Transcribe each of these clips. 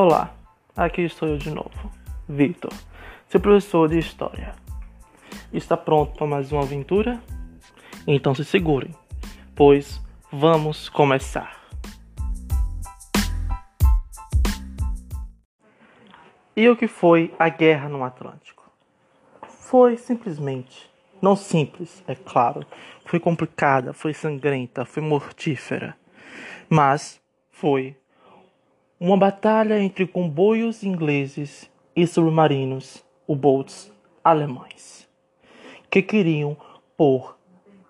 Olá, aqui estou eu de novo, Victor, seu professor de História. Está pronto para mais uma aventura? Então se segurem, pois vamos começar. E o que foi a guerra no Atlântico? Foi simplesmente, não simples, é claro, foi complicada, foi sangrenta, foi mortífera, mas foi uma batalha entre comboios ingleses e submarinos, U-boats alemães, que queriam pôr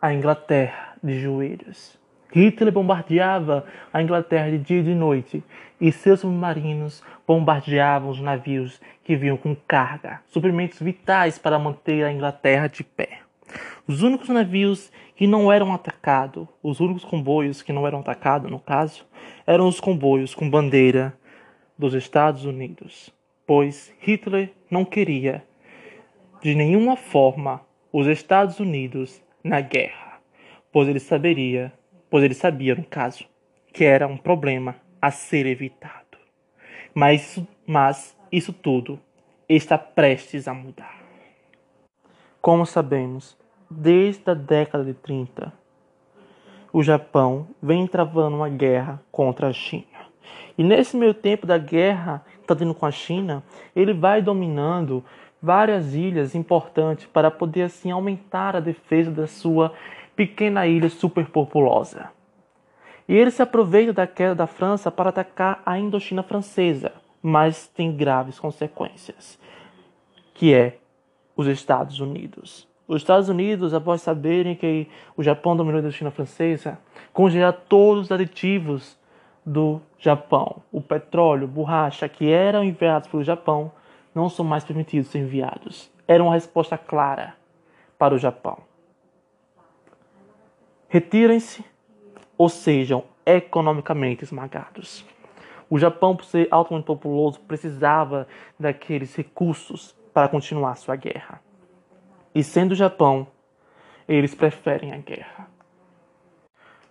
a Inglaterra de joelhos. Hitler bombardeava a Inglaterra de dia e de noite, e seus submarinos bombardeavam os navios que vinham com carga, suprimentos vitais para manter a Inglaterra de pé. Os únicos navios que não eram atacados, os únicos comboios que não eram atacados, no caso, eram os comboios com bandeira dos Estados Unidos, pois Hitler não queria de nenhuma forma os Estados Unidos na guerra, pois ele saberia, pois ele sabia no caso, que era um problema a ser evitado. Mas, mas isso tudo está prestes a mudar. Como sabemos, desde a década de 30, o Japão vem travando uma guerra contra a China. E nesse meio tempo da guerra que está tendo com a China, ele vai dominando várias ilhas importantes para poder assim aumentar a defesa da sua pequena ilha superpopulosa. E ele se aproveita da queda da França para atacar a Indochina francesa, mas tem graves consequências, que é os Estados Unidos. Os Estados Unidos, após saberem que o Japão dominou a China francesa, congela todos os aditivos do Japão. O petróleo, borracha que eram enviados pelo Japão não são mais permitidos ser enviados. Era uma resposta clara para o Japão. Retirem-se ou sejam economicamente esmagados. O Japão, por ser altamente populoso, precisava daqueles recursos para continuar sua guerra. E sendo o Japão, eles preferem a guerra.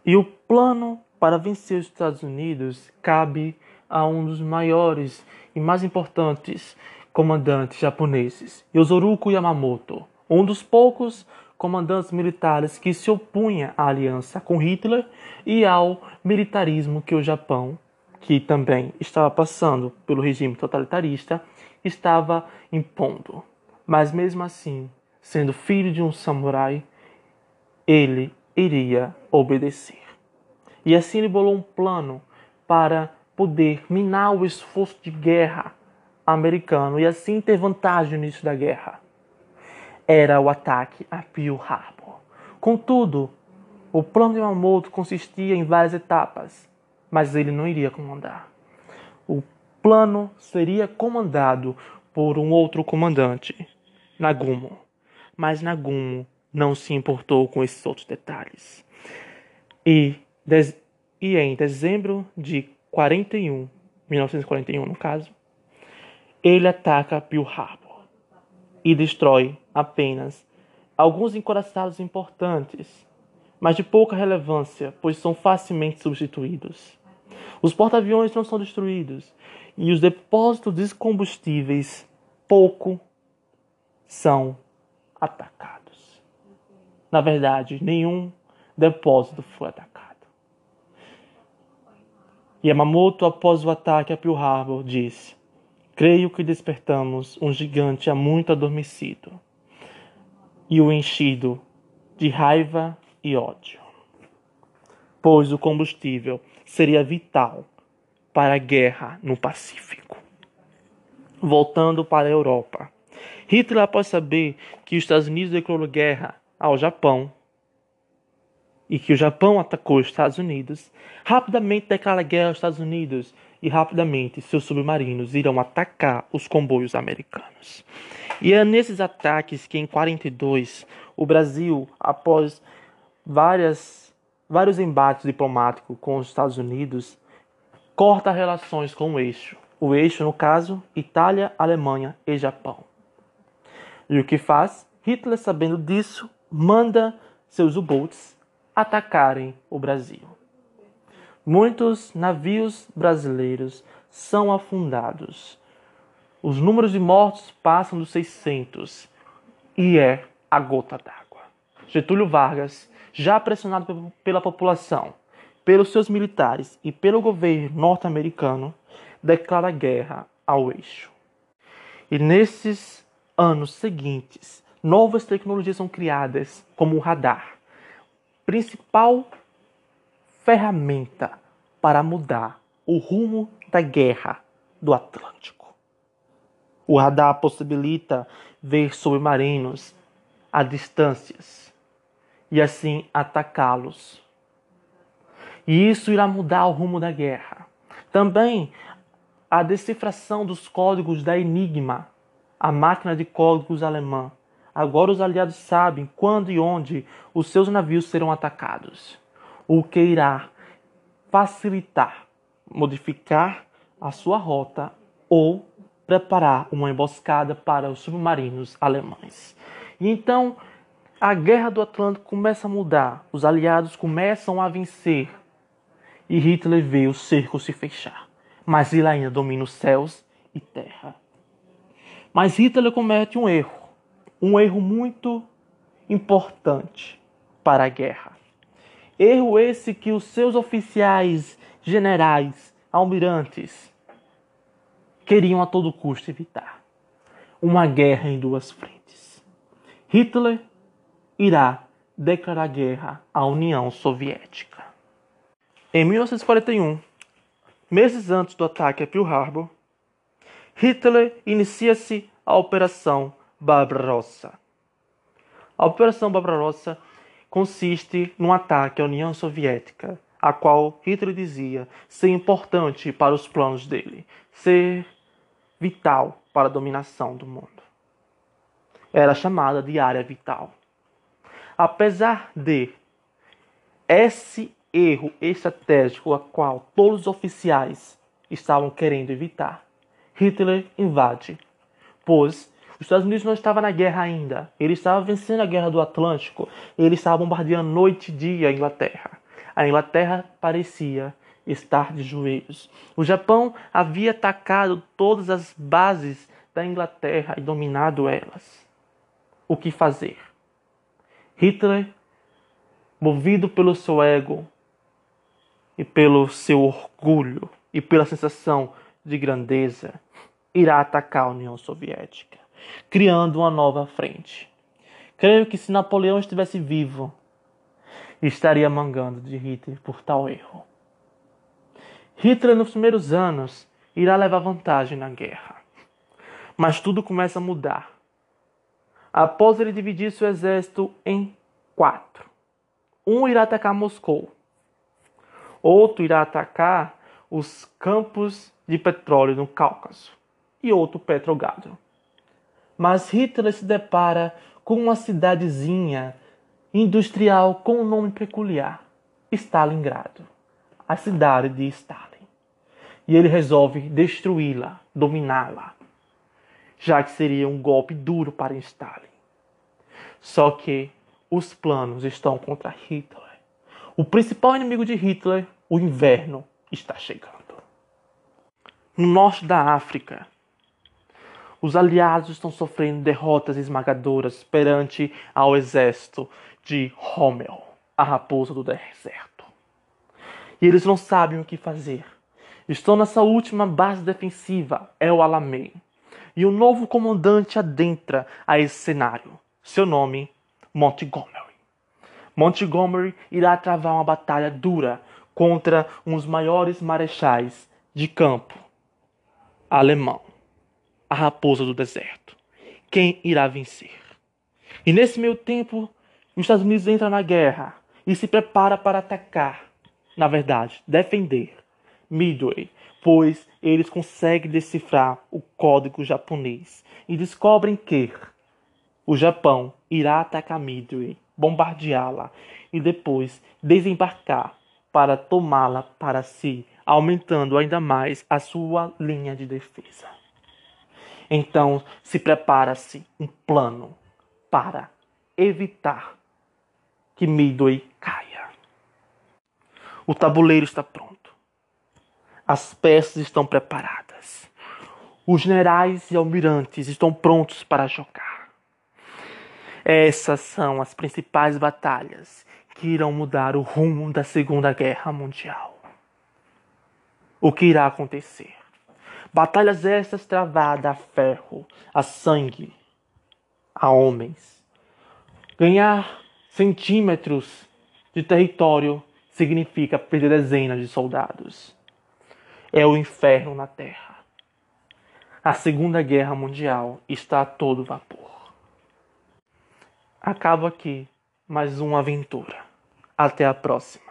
E o plano para vencer os Estados Unidos cabe a um dos maiores e mais importantes comandantes japoneses, Yosoruko Yamamoto, um dos poucos comandantes militares que se opunha à aliança com Hitler e ao militarismo que o Japão, que também estava passando pelo regime totalitarista, estava impondo. Mas mesmo assim, sendo filho de um samurai, ele iria obedecer. E assim ele bolou um plano para poder minar o esforço de guerra americano e assim ter vantagem nisso da guerra. Era o ataque a Pearl Harbor. Contudo, o plano de Yamamoto consistia em várias etapas, mas ele não iria comandar. O plano seria comandado por um outro comandante, Nagumo mas Nagumo não se importou com esses outros detalhes. E, e em dezembro de 41, 1941 no caso, ele ataca Pearl Harbor e destrói apenas alguns encoraçados importantes, mas de pouca relevância, pois são facilmente substituídos. Os porta-aviões não são destruídos e os depósitos de combustíveis pouco são atacados. Na verdade, nenhum depósito foi atacado. Yamamoto, após o ataque a Pearl Harbor, disse: Creio que despertamos um gigante há muito adormecido e o enchido de raiva e ódio, pois o combustível seria vital para a guerra no Pacífico. Voltando para a Europa, Hitler, após saber que os Estados Unidos declarou guerra ao Japão e que o Japão atacou os Estados Unidos, rapidamente declara guerra aos Estados Unidos e rapidamente seus submarinos irão atacar os comboios americanos. E é nesses ataques que em 42 o Brasil, após várias, vários embates diplomáticos com os Estados Unidos, corta relações com o eixo. O eixo, no caso, Itália, Alemanha e Japão. E o que faz? Hitler, sabendo disso, manda seus U-boats atacarem o Brasil. Muitos navios brasileiros são afundados. Os números de mortos passam dos 600 e é a gota d'água. Getúlio Vargas, já pressionado pela população, pelos seus militares e pelo governo norte-americano, declara guerra ao eixo. E nesses anos seguintes, novas tecnologias são criadas, como o radar, principal ferramenta para mudar o rumo da guerra do Atlântico. O radar possibilita ver submarinos a distâncias e assim atacá-los. E isso irá mudar o rumo da guerra. Também a decifração dos códigos da Enigma, a máquina de códigos alemã. Agora os aliados sabem quando e onde os seus navios serão atacados, o que irá facilitar, modificar a sua rota ou preparar uma emboscada para os submarinos alemães. E então a guerra do Atlântico começa a mudar, os aliados começam a vencer e Hitler vê o cerco se fechar. Mas ele ainda domina os céus e terra. Mas Hitler comete um erro, um erro muito importante para a guerra. Erro esse que os seus oficiais, generais, almirantes queriam a todo custo evitar. Uma guerra em duas frentes. Hitler irá declarar guerra à União Soviética. Em 1941, meses antes do ataque a Pearl Harbor, Hitler inicia-se a Operação Barbarossa. A Operação Barbarossa consiste num ataque à União Soviética, a qual Hitler dizia ser importante para os planos dele, ser vital para a dominação do mundo. Era chamada de área vital. Apesar de esse erro estratégico a qual todos os oficiais estavam querendo evitar, Hitler invade, pois os Estados Unidos não estavam na guerra ainda. Ele estava vencendo a guerra do Atlântico. Ele estava bombardeando noite e dia a Inglaterra. A Inglaterra parecia estar de joelhos. O Japão havia atacado todas as bases da Inglaterra e dominado elas. O que fazer? Hitler, movido pelo seu ego e pelo seu orgulho e pela sensação de grandeza, irá atacar a União Soviética, criando uma nova frente. Creio que se Napoleão estivesse vivo, estaria mangando de Hitler por tal erro. Hitler, nos primeiros anos, irá levar vantagem na guerra. Mas tudo começa a mudar. Após ele dividir seu exército em quatro, um irá atacar Moscou, outro irá atacar os campos de petróleo no Cáucaso e outro Petrogado. Mas Hitler se depara com uma cidadezinha industrial com um nome peculiar, Stalingrado, a cidade de Stalin. E ele resolve destruí-la, dominá-la, já que seria um golpe duro para Stalin. Só que os planos estão contra Hitler. O principal inimigo de Hitler, o inverno, está chegando. No norte da África, os aliados estão sofrendo derrotas esmagadoras perante ao exército de Rommel, a raposa do deserto. E eles não sabem o que fazer. Estão nessa última base defensiva, El Alamein. E o um novo comandante adentra a esse cenário. Seu nome, Montgomery. Montgomery irá travar uma batalha dura contra um dos maiores marechais de campo alemão, a raposa do deserto. Quem irá vencer? E nesse meio tempo, os Estados Unidos entra na guerra e se prepara para atacar, na verdade, defender Midway, pois eles conseguem decifrar o código japonês e descobrem que o Japão irá atacar Midway, bombardeá-la e depois desembarcar para tomá-la para si, aumentando ainda mais a sua linha de defesa. Então se prepara-se um plano para evitar que Midway caia. O tabuleiro está pronto. As peças estão preparadas. Os generais e almirantes estão prontos para jogar. Essas são as principais batalhas que irão mudar o rumo da Segunda Guerra Mundial. O que irá acontecer? Batalhas estas travadas a ferro, a sangue, a homens. Ganhar centímetros de território significa perder dezenas de soldados. É o inferno na Terra. A Segunda Guerra Mundial está a todo vapor. Acabo aqui mais uma aventura. Até a próxima.